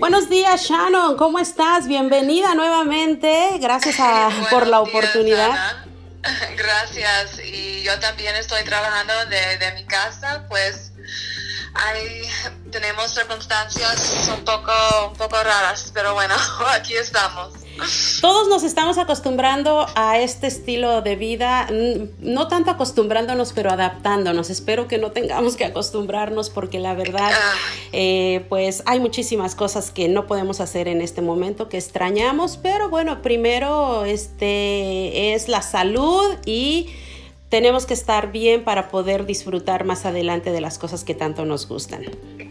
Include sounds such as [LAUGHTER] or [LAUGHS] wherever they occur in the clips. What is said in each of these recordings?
Buenos días, Shannon. ¿Cómo estás? Bienvenida nuevamente. Gracias [LAUGHS] por la oportunidad. [LAUGHS] Gracias. Y yo también estoy trabajando de, mi casa, pues hay, tenemos circunstancias un poco, un poco raras, pero bueno, [LAUGHS] aquí estamos. Todos nos estamos acostumbrando a este estilo de vida, no tanto acostumbrándonos, pero adaptándonos. Espero que no tengamos que acostumbrarnos porque la verdad, ah. eh, pues hay muchísimas cosas que no podemos hacer en este momento que extrañamos, pero bueno, primero este es la salud y tenemos que estar bien para poder disfrutar más adelante de las cosas que tanto nos gustan.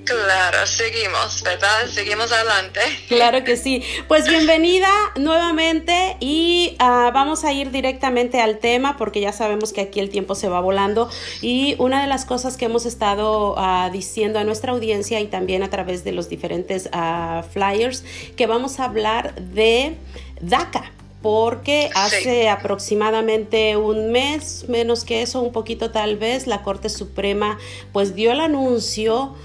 Claro, seguimos, ¿verdad? Seguimos adelante. Claro que sí. Pues [LAUGHS] bienvenida nuevamente y ah, vamos a ir directamente al tema porque ya sabemos que aquí el tiempo se va volando y una de las cosas que hemos estado ah, diciendo a nuestra audiencia y también a través de los diferentes ah, flyers que vamos a hablar de DACA porque hace aproximadamente un mes, menos que eso, un poquito tal vez, la Corte Suprema pues dio el anuncio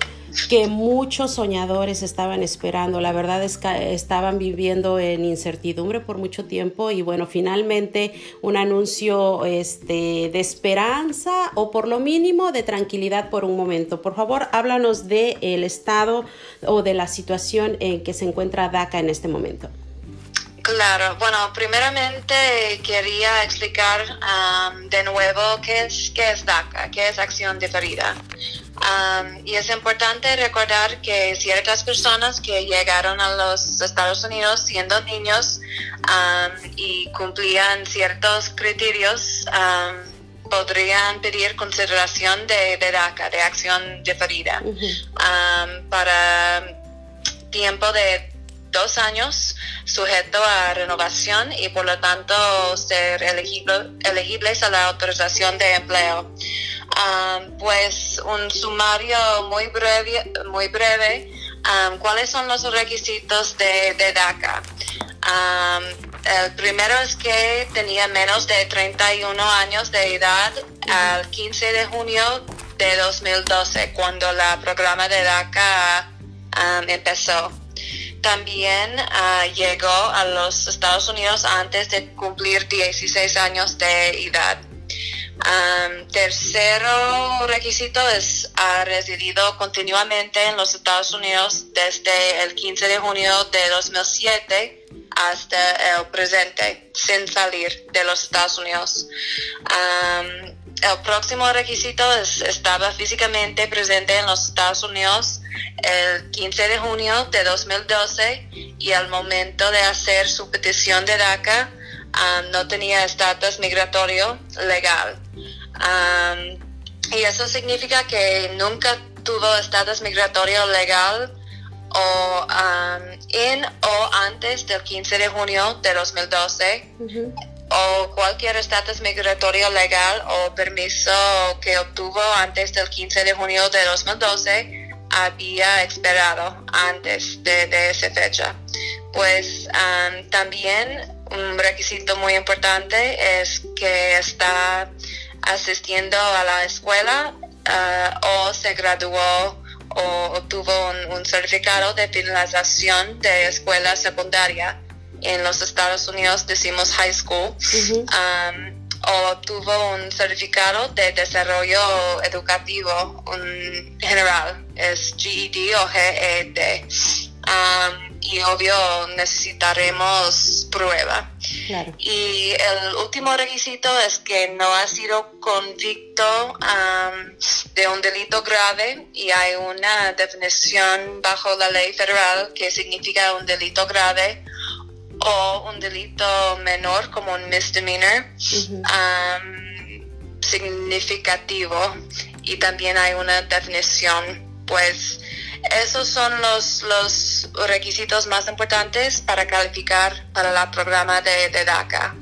que muchos soñadores estaban esperando. La verdad es que estaban viviendo en incertidumbre por mucho tiempo y bueno, finalmente un anuncio este, de esperanza o por lo mínimo de tranquilidad por un momento. Por favor, háblanos del el estado o de la situación en que se encuentra DACA en este momento. Claro, bueno, primeramente quería explicar um, de nuevo qué es, qué es DACA, qué es acción diferida. Um, y es importante recordar que ciertas personas que llegaron a los Estados Unidos siendo niños um, y cumplían ciertos criterios, podrían pedir consideración de, DACA, de acción diferida, para tiempo de dos años sujeto a renovación y por lo tanto ser elegibles a la autorización de empleo. Pues un sumario muy breve, muy breve um, ¿cuáles son los requisitos de, DACA? Um, el primero es que tenía menos de 31 años de edad al 15 de junio de 2012, cuando la programa de DACA empezó también ah, llegó a los Estados Unidos antes de cumplir 16 años de edad. tercero requisito es ha residido continuamente en los Estados Unidos desde el 15 de junio de 2007 hasta el presente, sin salir de los Estados Unidos. El próximo requisito es estaba físicamente presente en los Estados Unidos el 15 de junio de 2012 y al momento de hacer su petición de DACA um, no tenía estatus migratorio legal. Y eso significa que nunca tuvo estatus migratorio legal o en o antes del 15 de junio de 2012 o cualquier estatus migratorio legal o permiso que obtuvo antes del 15 de junio de 2012 había esperado antes de, esa fecha. Pues también un requisito muy importante es que está asistiendo a la escuela ah, o se graduó o obtuvo un, certificado de finalización de escuela secundaria. En los Estados Unidos decimos high school o tuvo un certificado de desarrollo educativo un general, es GED o GED. Um, y obvio necesitaremos prueba. Y el último requisito es que no ha sido convicto um, de un delito grave y hay una definición bajo la ley federal que significa un delito grave o un delito menor como un misdemeanor um, significativo y también hay una definición pues esos son los, los requisitos más importantes para calificar para el programa de, DACA.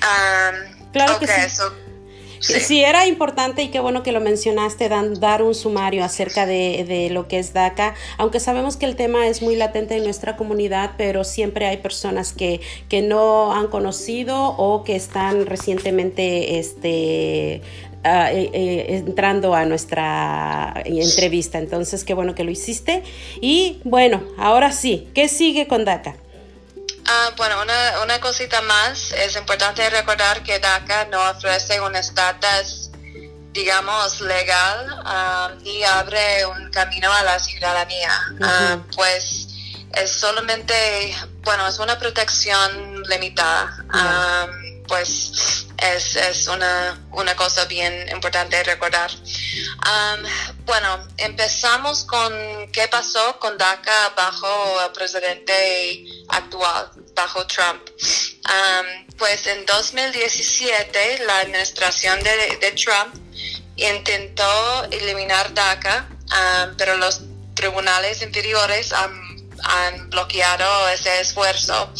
Um, claro que sí. Sí. era importante y qué bueno que lo mencionaste, dar un sumario acerca de, lo que es DACA, aunque sabemos que el tema es muy latente en nuestra comunidad, pero siempre hay personas que, que no han conocido o que están recientemente este, ah, eh, eh, entrando a nuestra entrevista. Entonces, qué bueno que lo hiciste. Y bueno, ahora sí, ¿qué sigue con DACA? Ah, bueno, una, una, cosita más, es importante recordar que DACA no ofrece un estatus, digamos, legal ni abre un camino a la ciudadanía. pues es solamente, bueno, es una protección limitada pues es, es una, una, cosa bien importante recordar. bueno, empezamos con qué pasó con DACA bajo el presidente actual, bajo Trump. pues en 2017 la administración de, de Trump intentó eliminar DACA, pero los tribunales inferiores han han bloqueado ese esfuerzo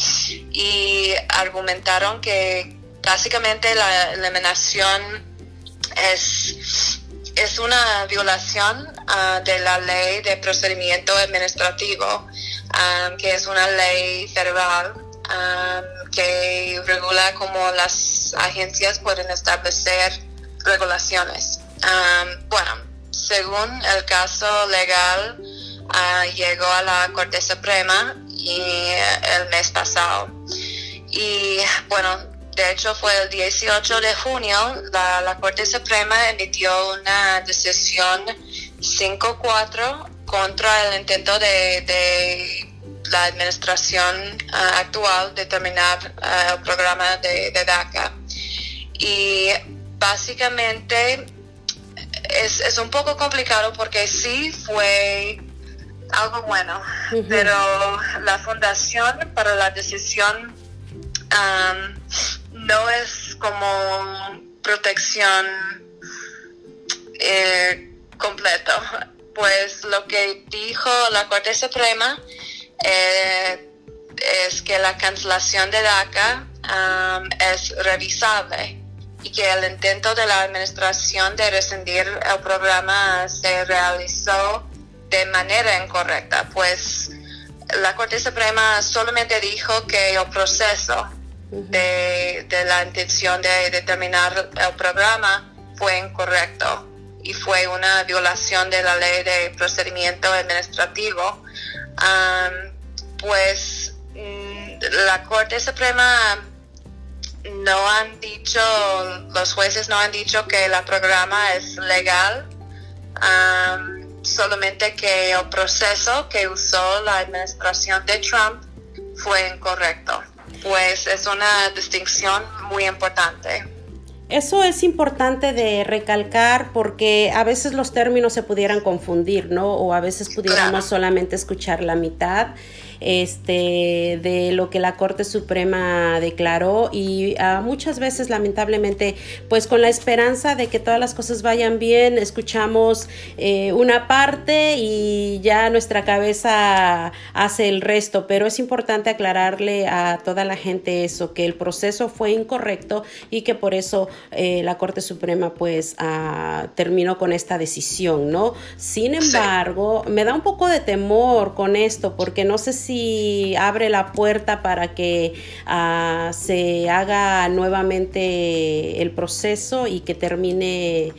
y argumentaron que básicamente la eliminación es, es una violación ah, de la ley de procedimiento administrativo, ah, que es una ley federal ah, que regula cómo las agencias pueden establecer regulaciones. bueno, según el caso legal, llegó a la Corte Suprema y, el mes pasado. Y bueno, de hecho, fue el 18 de junio, la, la Corte Suprema emitió una decisión 5-4 contra el intento de, de la administración ah, actual de terminar ah, el programa de, de, DACA. Y básicamente es, es, un poco complicado porque sí fue algo bueno, pero la fundación para la decisión no es como protección eh, completo. Pues lo que dijo la Corte Suprema eh, es que la cancelación de DACA um, es revisable y que el intento de la administración de rescindir el programa se realizó de manera incorrecta, pues la Corte Suprema solamente dijo que el proceso de, la intención de, determinar el programa fue incorrecto y fue una violación de la ley de procedimiento administrativo, pues mm, la Corte Suprema no han dicho, los jueces no han dicho que el programa es legal, solamente que el proceso que usó la administración de Trump fue incorrecto pues es una distinción muy importante. Eso es importante de recalcar porque a veces los términos se pudieran confundir, ¿no? O a veces pudiéramos solamente escuchar la mitad este, de lo que la Corte Suprema declaró y ah, muchas veces lamentablemente pues con la esperanza de que todas las cosas vayan bien escuchamos eh, una parte y ya nuestra cabeza hace el resto. Pero es importante aclararle a toda la gente eso que el proceso fue incorrecto y que por eso eh, la Corte Suprema pues ah, terminó con esta decisión no sin embargo me da un poco de temor con esto porque no sé si si abre la puerta para que ah, se haga nuevamente el proceso y que termine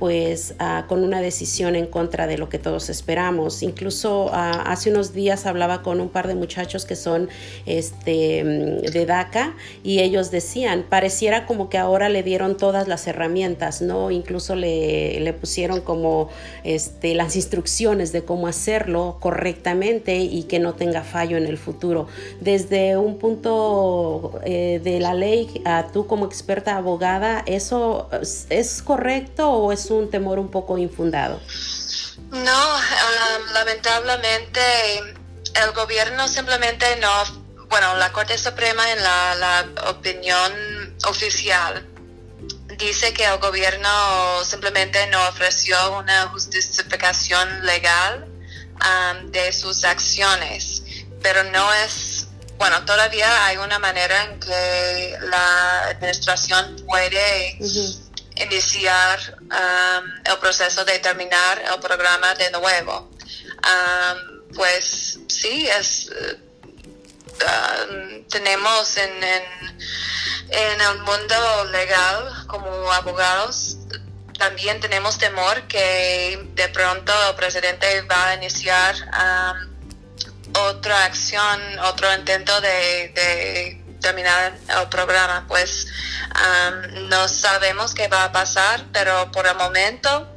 pues ah, con una decisión en contra de lo que todos esperamos. Incluso ah, hace unos días hablaba con un par de muchachos que son este, mm, de DACA y ellos decían, pareciera como que ahora le dieron todas las herramientas, ¿no? Incluso le, pusieron como este, las instrucciones de cómo hacerlo correctamente y que no tenga fallo en el futuro. Desde un punto eh, de la ley, tú como experta abogada, ¿eso es correcto o es un temor un poco infundado. No, um, lamentablemente el gobierno simplemente no, bueno, la Corte Suprema en la, opinión oficial dice que el gobierno simplemente no ofreció una justificación legal um, de sus acciones, pero no es, bueno, todavía hay una manera en que la administración puede iniciar um, el proceso de terminar el programa de nuevo. Um, pues sí, es, um, tenemos en, en, el mundo legal como abogados también tenemos temor que de pronto el presidente va a iniciar otra acción, otro intento de, terminar el programa. Pues no sabemos qué va a pasar, pero por el momento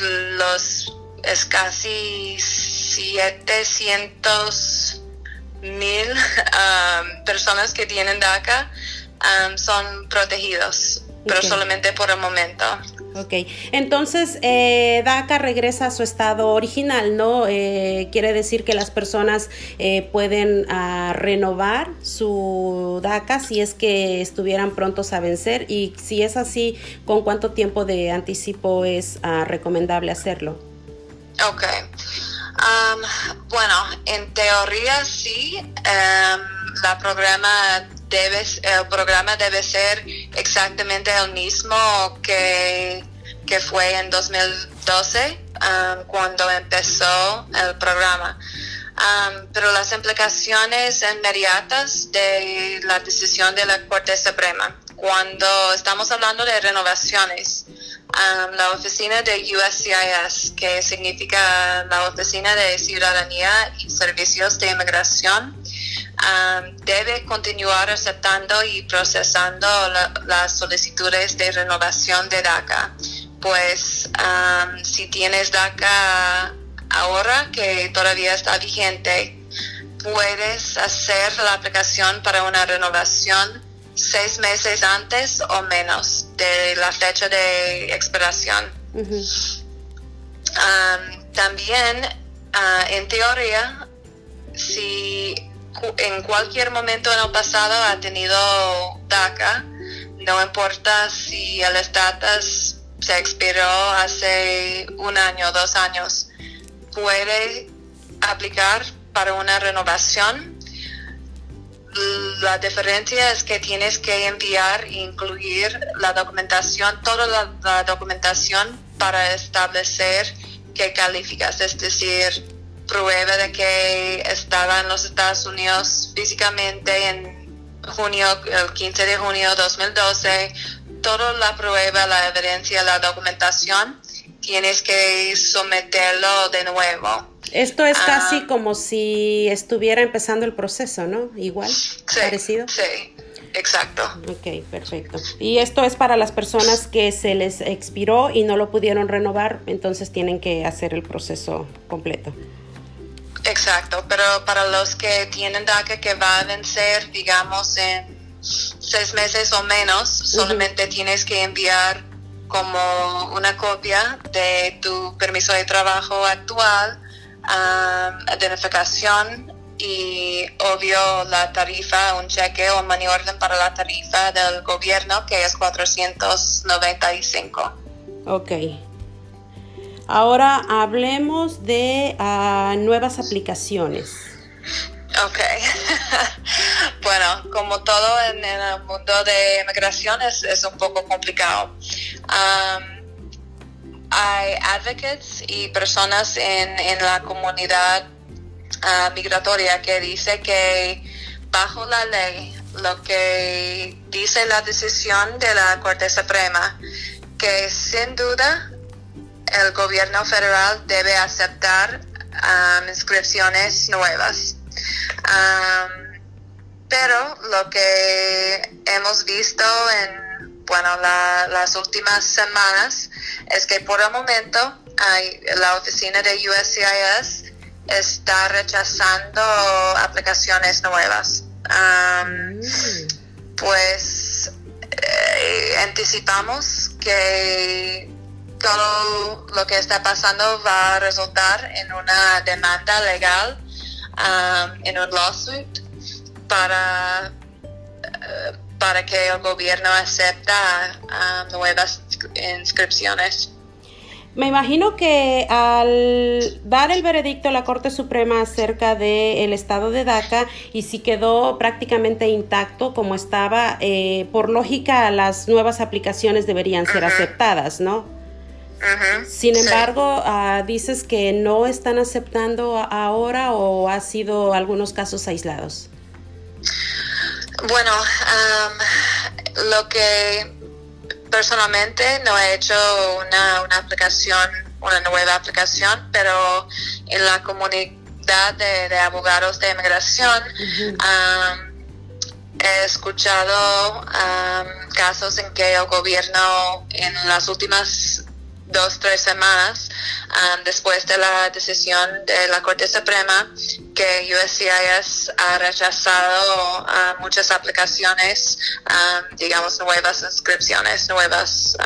los es casi 700 mil [LAUGHS] personas que tienen DACA son protegidos pero solamente por el momento. Ok, entonces eh, DACA regresa a su estado original, ¿no? Eh, quiere decir que las personas eh, pueden ah, renovar su DACA si es que estuvieran prontos a vencer y si es así, ¿con cuánto tiempo de anticipo es ah, recomendable hacerlo? Ok, um, bueno, en teoría sí, um, la programa el programa debe ser exactamente el mismo que, fue en 2012 um, cuando empezó el programa. Um, pero las implicaciones inmediatas de la decisión de la Corte Suprema, cuando estamos hablando de renovaciones, um, la oficina de USCIS, que significa la Oficina de Ciudadanía y Servicios de Inmigración, Um, debe continuar aceptando y procesando las solicitudes de renovación de DACA. Pues um, si tienes DACA ahora que todavía está vigente, puedes hacer la aplicación para una renovación seis meses antes o menos de la fecha de expiración. Um, también, uh, en teoría, si en cualquier momento en el pasado ha tenido DACA, no importa si el estatus se expiró hace un año, dos años, puede aplicar para una renovación. La diferencia es que tienes que enviar e incluir la documentación, toda la documentación para establecer que calificas, es decir, prueba de que estaba en los Estados Unidos físicamente en junio, el 15 de junio de 2012, toda la prueba, la evidencia, la documentación, tienes que someterlo de nuevo. Esto es casi ah. como si estuviera empezando el proceso, ¿no? Igual, parecido. Sí, exacto. Ok, perfecto. Y esto es para las personas que se les expiró y no lo pudieron renovar, entonces tienen que hacer el proceso completo. Exacto, pero para los que tienen DACA que va a vencer, digamos, en seis meses o menos, solamente tienes que enviar como una copia de tu permiso de trabajo actual, identificación y obvio la tarifa, un cheque o money para la tarifa del gobierno que es 495. Ok. Ahora hablemos de ah, nuevas aplicaciones. Ok. [LAUGHS] bueno, como todo en, el mundo de inmigración es, un poco complicado. hay advocates y personas en, la comunidad ah, migratoria que dice que bajo la ley, lo que dice la decisión de la Corte Suprema, que sin duda el gobierno federal debe aceptar um, inscripciones nuevas. Um, pero lo que hemos visto en bueno, las últimas semanas es que por el momento hay, la oficina de USCIS está rechazando aplicaciones nuevas. Um, mm. Pues eh, anticipamos que todo lo que está pasando va a resultar en una demanda legal, um, en un lawsuit, para, uh, para que el gobierno acepta um, nuevas inscripciones. Me imagino que al dar el veredicto a la Corte Suprema acerca del estado de DACA y si quedó prácticamente intacto como estaba, eh, por lógica las nuevas aplicaciones deberían ser aceptadas, ¿no? Sin embargo, ah, dices que no están aceptando ahora o ha sido algunos casos aislados. Bueno, lo que personalmente no he hecho una, una aplicación, una nueva aplicación, pero en la comunidad de, abogados de inmigración he escuchado casos en que el gobierno en las últimas dos, tres semanas después de la decisión de la Corte Suprema que USCIS ha rechazado muchas aplicaciones, digamos, nuevas inscripciones, nuevas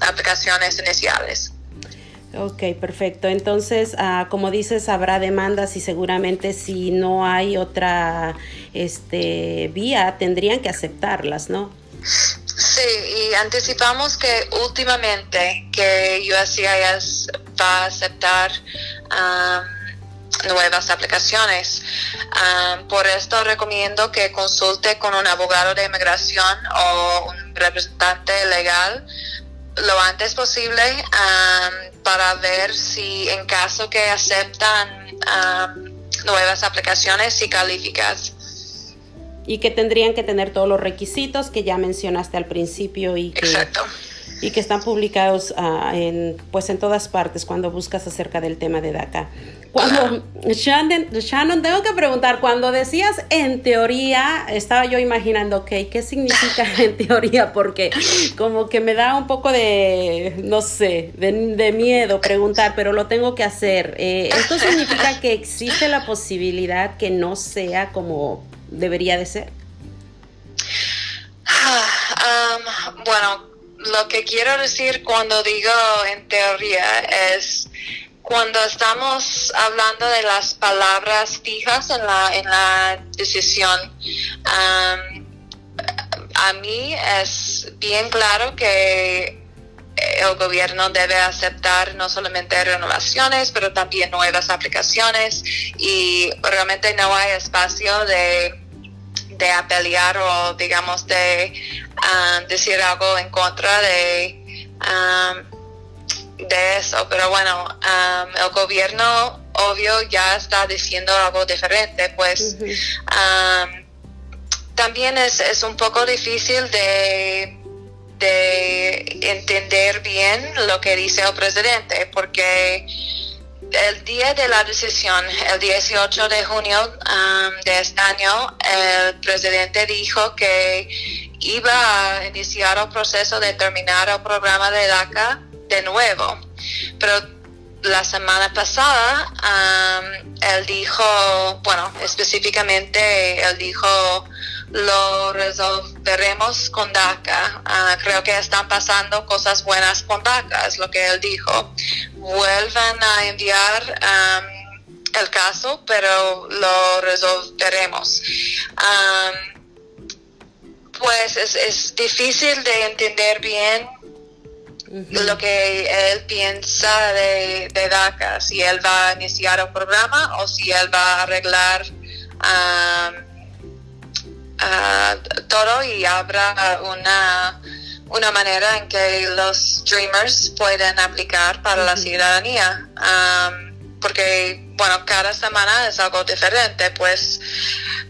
aplicaciones iniciales. Ok, perfecto. Entonces, ah, como dices, habrá demandas y seguramente si no hay otra este, vía, tendrían que aceptarlas, ¿no? Sí, y anticipamos que últimamente que USCIS va a aceptar um, nuevas aplicaciones. Um, por esto recomiendo que consulte con un abogado de inmigración o un representante legal lo antes posible um, para ver si en caso que aceptan nuevas aplicaciones, si calificas y que tendrían que tener todos los requisitos que ya mencionaste al principio y que, y que están publicados uh, en, pues en todas partes cuando buscas acerca del tema de DACA. Cuando, Shannon, Shannon, tengo que preguntar, cuando decías en teoría, estaba yo imaginando, ok, ¿qué significa [LAUGHS] en teoría? Porque como que me da un poco de, no sé, de, de miedo preguntar, pero lo tengo que hacer. Eh, ¿Esto significa que existe la posibilidad que no sea como debería de ser? Ah, um, bueno, lo que quiero decir cuando digo en teoría es cuando estamos hablando de las palabras fijas en la, en la decisión, um, a mí es bien claro que el gobierno debe aceptar no solamente renovaciones, pero también nuevas aplicaciones y realmente no hay espacio de, de apelear o digamos de ah, decir algo en contra de, ah, de eso. Pero bueno, um, el gobierno obvio ya está diciendo algo diferente, pues también es, es un poco difícil de de entender bien lo que dice el presidente, porque el día de la decisión, el 18 de junio um, de este año, el presidente dijo que iba a iniciar el proceso de terminar el programa de DACA de nuevo. Pero la semana pasada um, él dijo, bueno, específicamente él dijo lo resolveremos con DACA. Ah, creo que están pasando cosas buenas con DACA, es lo que él dijo. Vuelvan a enviar el caso, pero lo resolveremos. pues es, difícil de entender bien lo que él piensa de, DACA, si él va a iniciar un programa o si él va a arreglar todo y habrá una, una manera en que los Dreamers pueden aplicar para la ciudadanía. porque, bueno, cada semana es algo diferente, pues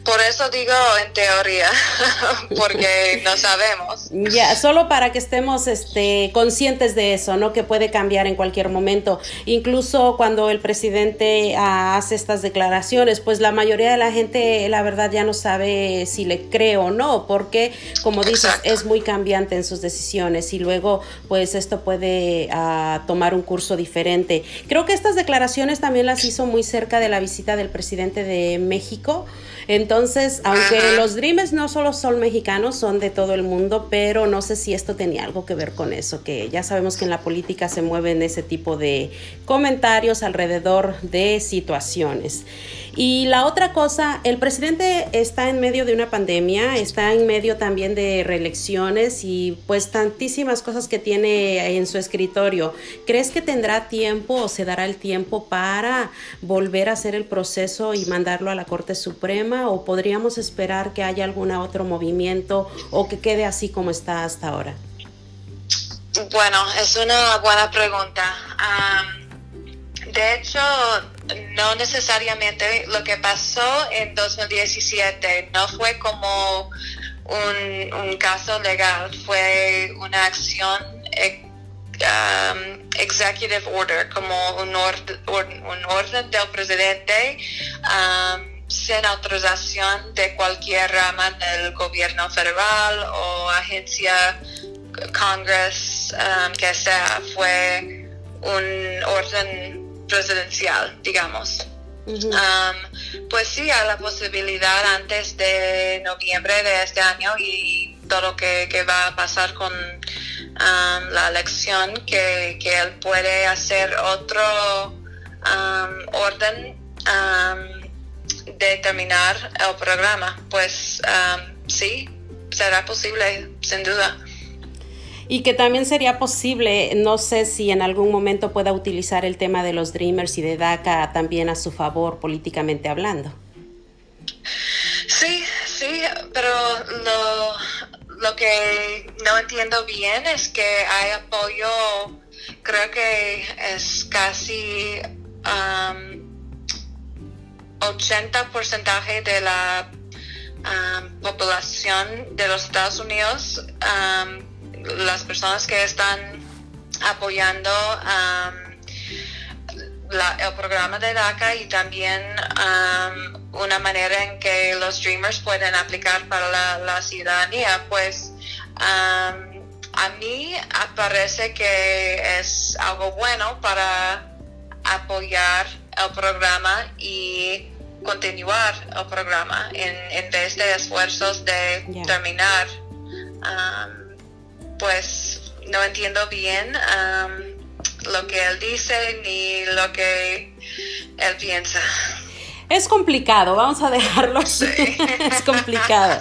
por eso digo en teoría, [LAUGHS] porque no sabemos. Ya, solo para que estemos este, conscientes de eso, ¿no? Que puede cambiar en cualquier momento. Incluso cuando el presidente ah, hace estas declaraciones, pues la mayoría de la gente, la verdad, ya no sabe si le cree o no, porque, como dices, es muy cambiante en sus decisiones y luego, pues esto puede ah, tomar un curso diferente. Creo que estas declaraciones también las hizo muy cerca de la visita del presidente de México. Entonces, aunque los Dreamers no solo son mexicanos, son de todo el mundo, pero no sé si esto tenía algo que ver con eso, que ya sabemos que en la política se mueven ese tipo de comentarios alrededor de situaciones. Y la otra cosa, el presidente está en medio de una pandemia, está en medio también de reelecciones y pues tantísimas cosas que tiene en su escritorio. ¿Crees que tendrá tiempo o se dará el tiempo para volver a hacer el proceso y mandarlo a la Corte Suprema o podríamos esperar que haya algún otro movimiento o que quede así como está hasta ahora? Bueno, es una buena pregunta. de hecho, no necesariamente lo que pasó en 2017 no fue como un, caso legal, fue una acción um, executive order, como un, orden del presidente sin autorización de cualquier rama del gobierno federal o agencia Congress um, que sea, fue un orden presidencial, digamos. Um, pues sí, hay la posibilidad antes de noviembre de este año y todo lo que, va a pasar con um, la elección, que, que, él puede hacer otro orden de terminar el programa. Pues sí, será posible, sin duda y que también sería posible, no sé si en algún momento pueda utilizar el tema de los Dreamers y de DACA también a su favor políticamente hablando. Sí, sí, pero lo, lo que no entiendo bien es que hay apoyo, creo que es casi um, 80% de la población de los Estados Unidos las personas que están apoyando um, el programa de DACA y también una manera en que los Dreamers pueden aplicar para la, ciudadanía, pues a mí parece que es algo bueno para apoyar el programa y continuar el programa en, vez de esfuerzos de terminar pues no entiendo bien lo que él dice ni lo que él piensa. Es complicado, vamos a dejarlo así. [LAUGHS] es complicado.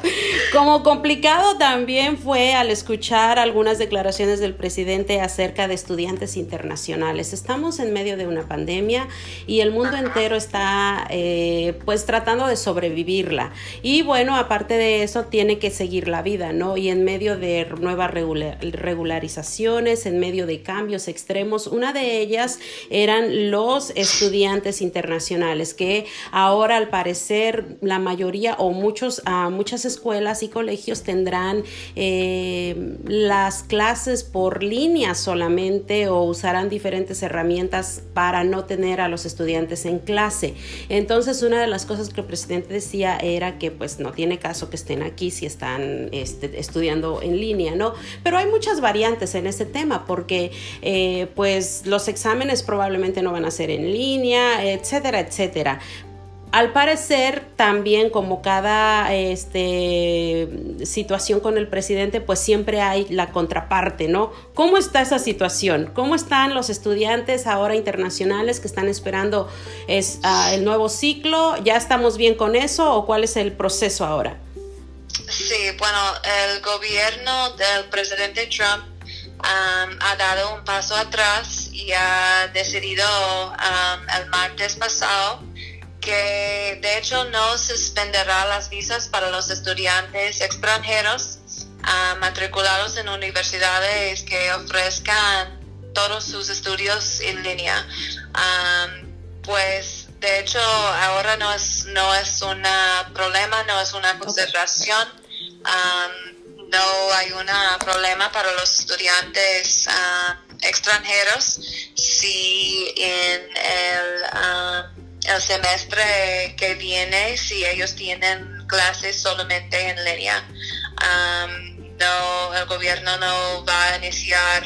Como complicado también fue al escuchar algunas declaraciones del presidente acerca de estudiantes internacionales. Estamos en medio de una pandemia y el mundo entero está eh, pues tratando de sobrevivirla. Y bueno, aparte de eso, tiene que seguir la vida, ¿no? Y en medio de nuevas regularizaciones, en medio de cambios extremos, una de ellas eran los estudiantes internacionales que Ahora, al parecer, la mayoría o muchos, uh, muchas escuelas y colegios tendrán eh, las clases por línea solamente o usarán diferentes herramientas para no tener a los estudiantes en clase. Entonces, una de las cosas que el presidente decía era que pues no tiene caso que estén aquí si están este, estudiando en línea, ¿no? Pero hay muchas variantes en este tema porque eh, pues los exámenes probablemente no van a ser en línea, etcétera, etcétera. Al parecer, también como cada este, situación con el presidente, pues siempre hay la contraparte, ¿no? ¿Cómo está esa situación? ¿Cómo están los estudiantes ahora internacionales que están esperando es, ah, el nuevo ciclo? ¿Ya estamos bien con eso o cuál es el proceso ahora? Sí, bueno, el gobierno del presidente Trump ha dado un paso atrás y ha decidido el martes pasado que de hecho no suspenderá las visas para los estudiantes extranjeros ah, matriculados en universidades que ofrezcan todos sus estudios en línea. pues de hecho ahora no es, no es un problema, no es una consideración. no hay un problema para los estudiantes ah, extranjeros si en el el semestre que viene si ellos tienen clases solamente en línea. no, el gobierno no va a iniciar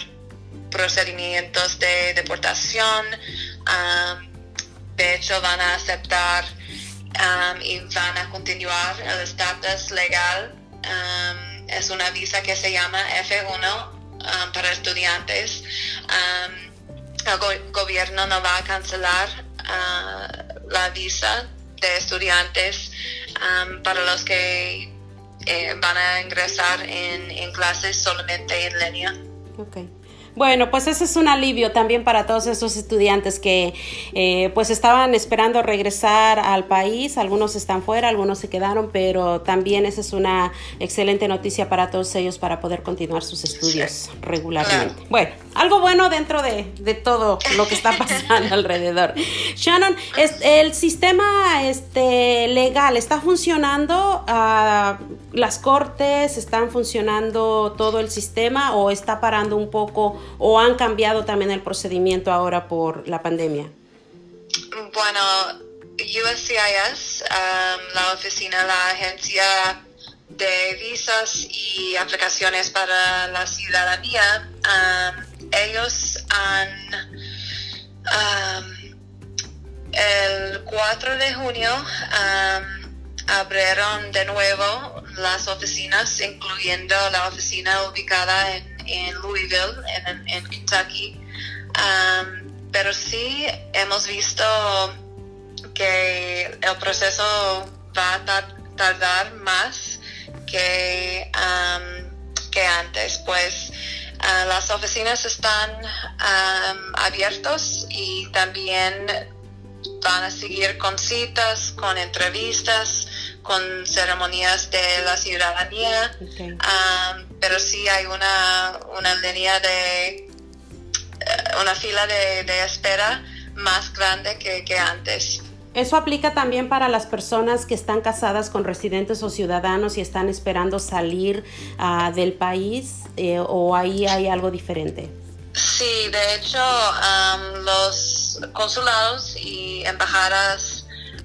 procedimientos de deportación. de hecho, van a aceptar y van a continuar el estatus legal. es una visa que se llama F1 para estudiantes. el gobierno no va a cancelar la visa de estudiantes um, para los que eh, van a ingresar en, clases solamente en línea. Bueno, pues ese es un alivio también para todos esos estudiantes que eh, pues estaban esperando regresar al país. Algunos están fuera, algunos se quedaron, pero también esa es una excelente noticia para todos ellos para poder continuar sus estudios regularmente. Bueno, algo bueno dentro de, de, todo lo que está [LAUGHS] pasando alrededor. Shannon, el sistema este, legal está funcionando, uh, las cortes están funcionando todo el sistema o está parando un poco o han cambiado también el procedimiento ahora por la pandemia? Bueno, USCIS, um, la oficina, la agencia de visas y aplicaciones para la ciudadanía, um, ellos han um, el 4 de junio abrieron de nuevo las oficinas, incluyendo la oficina ubicada en, Louisville, en, Kentucky. Um, pero sí hemos visto que el proceso va a tardar más que, um, que antes, pues uh, las oficinas están um, abiertas y también van a seguir con citas, con entrevistas, con ceremonias de la ciudadanía, um, pero sí hay una, una línea de, eh, una fila de, espera más grande que, antes. ¿Eso aplica también para las personas que están casadas con residentes o ciudadanos y están esperando salir ah, del país eh, o ahí hay algo diferente? Sí, de hecho, um, los consulados y embajadas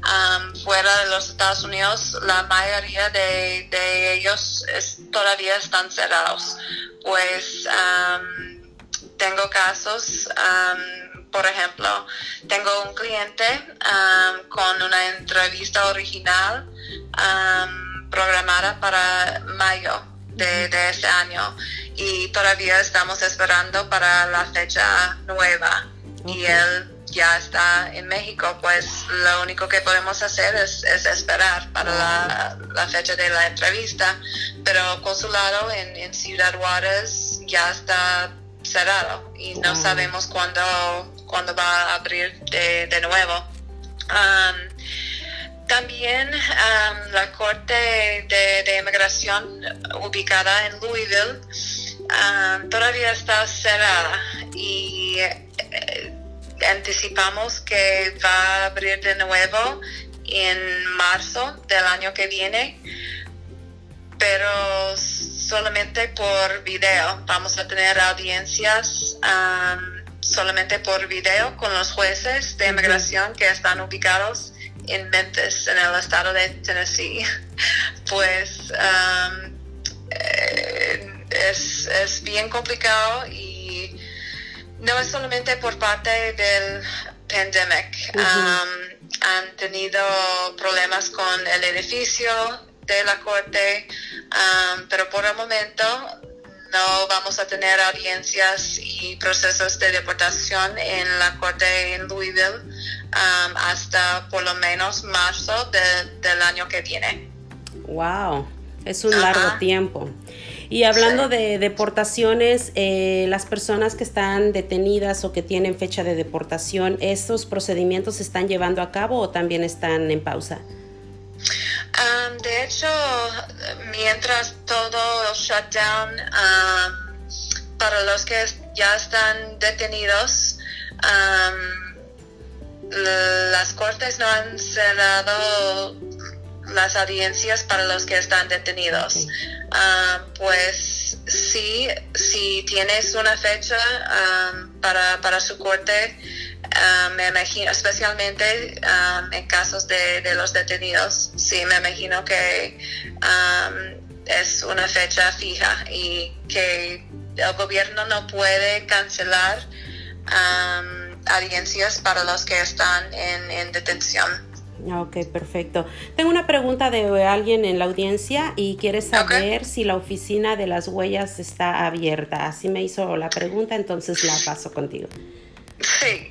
um, fuera de los Estados Unidos, la mayoría de, ellos todavía están cerrados. Pues um, tengo casos, por ejemplo, tengo un cliente con una entrevista original programada para mayo de, de este año y todavía estamos esperando para la fecha nueva y él ya está en México, pues lo único que podemos hacer es, esperar para la, fecha de la entrevista, pero consulado en, Ciudad Juárez ya está cerrado y no sabemos cuándo, cuándo va a abrir de, nuevo. Um, también um, la Corte de, Inmigración ubicada en Louisville um, todavía está cerrada y anticipamos que va a abrir de nuevo en marzo del año que viene, pero solamente por video. Vamos a tener audiencias um, solamente por video con los jueces de inmigración que están ubicados en Memphis, en el estado de Tennessee, [LAUGHS] pues um, eh, es, bien complicado y no es solamente por parte del pandemic. Um, han tenido problemas con el edificio de la corte, um, pero por el momento no vamos a tener audiencias y procesos de deportación en la corte en Louisville um, hasta por lo menos marzo del año que viene. Wow, es un largo tiempo. Y hablando de deportaciones, eh, las personas que están detenidas o que tienen fecha de deportación, ¿estos procedimientos se están llevando a cabo o también están en pausa? Um, de hecho, mientras todo el shutdown, um, para los que ya están detenidos, um, las cortes no han cerrado las audiencias para los que están detenidos. pues sí, si tienes una fecha para, para su corte, Um, me imagino, especialmente um, en casos de, los detenidos, sí, me imagino que um, es una fecha fija y que el gobierno no puede cancelar audiencias para los que están en, detención. Ok, perfecto. Tengo una pregunta de alguien en la audiencia y quiere saber si la oficina de las huellas está abierta. Así me hizo la pregunta, entonces la paso contigo. Sí,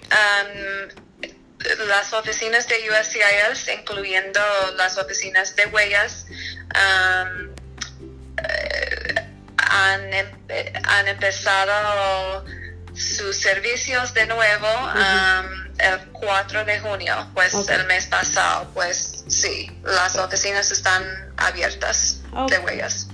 las oficinas de USCIS, incluyendo las oficinas de huellas, han, han, empezado sus servicios de nuevo el 4 de junio, pues el mes pasado, pues sí, las oficinas están abiertas de huellas.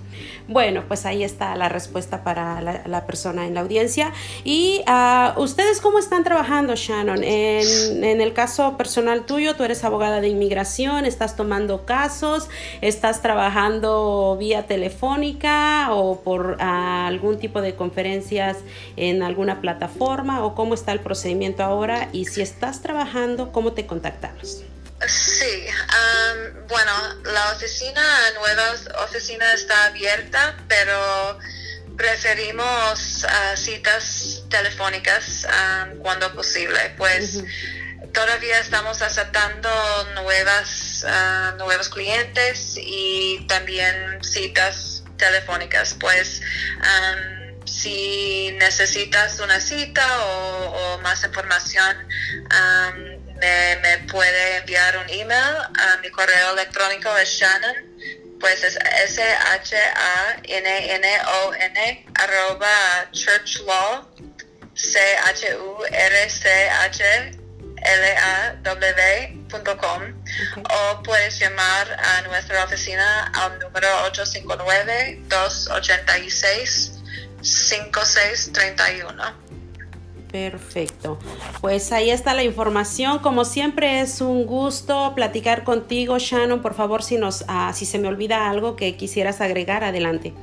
Bueno, pues ahí está la respuesta para la, persona en la audiencia. ¿Y uh, ustedes cómo están trabajando, Shannon? En, el caso personal tuyo, tú eres abogada de inmigración, estás tomando casos, estás trabajando vía telefónica o por uh, algún tipo de conferencias en alguna plataforma o cómo está el procedimiento ahora y si estás trabajando, ¿cómo te contactamos? Sí, bueno, la oficina, nueva oficina está abierta, pero preferimos ah, citas telefónicas cuando posible, pues todavía estamos aceptando nuevas, uh, nuevos clientes y también citas telefónicas, pues si necesitas una cita o, más información, me, puede enviar un email a mi correo electrónico es Shannon, pues es S-H-A-N-N-O-N arroba churchlaw, C-H-U-R-C-H L-A-W.com o puedes llamar a nuestra oficina al número 859-286-5631. Perfecto. Pues ahí está la información. Como siempre es un gusto platicar contigo, Shannon. Por favor, si nos, ah, si se me olvida algo que quisieras agregar, adelante.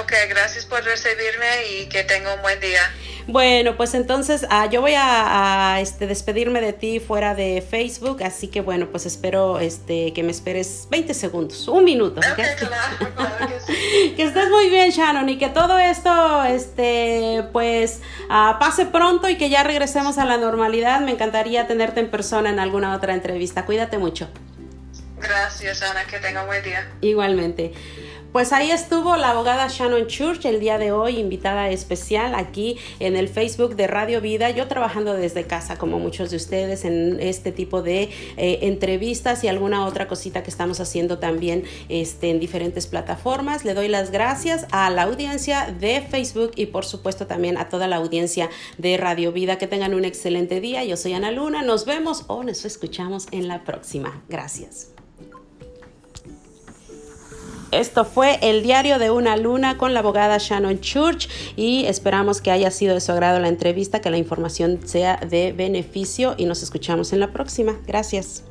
Ok, gracias por recibirme y que tenga un buen día. Bueno, pues entonces ah, yo voy a, este, despedirme de ti fuera de Facebook, así que bueno, pues espero este, que me esperes 20 segundos, un minuto. Okay, claro, [LAUGHS] que, estés muy bien, Shannon, y que todo esto este, pues ah, pase pronto y que ya regresemos a la normalidad. Me encantaría tenerte en persona en alguna otra entrevista. Cuídate mucho. Gracias, Ana, que tenga un buen día. Igualmente. Pues ahí estuvo la abogada Shannon Church el día de hoy, invitada especial aquí en el Facebook de Radio Vida. Yo trabajando desde casa, como muchos de ustedes, en este tipo de eh, entrevistas y alguna otra cosita que estamos haciendo también este, en diferentes plataformas. Le doy las gracias a la audiencia de Facebook y por supuesto también a toda la audiencia de Radio Vida. Que tengan un excelente día. Yo soy Ana Luna. Nos vemos o nos escuchamos en la próxima. Gracias. Esto fue el diario de una luna con la abogada Shannon Church y esperamos que haya sido de su agrado la entrevista, que la información sea de beneficio y nos escuchamos en la próxima. Gracias.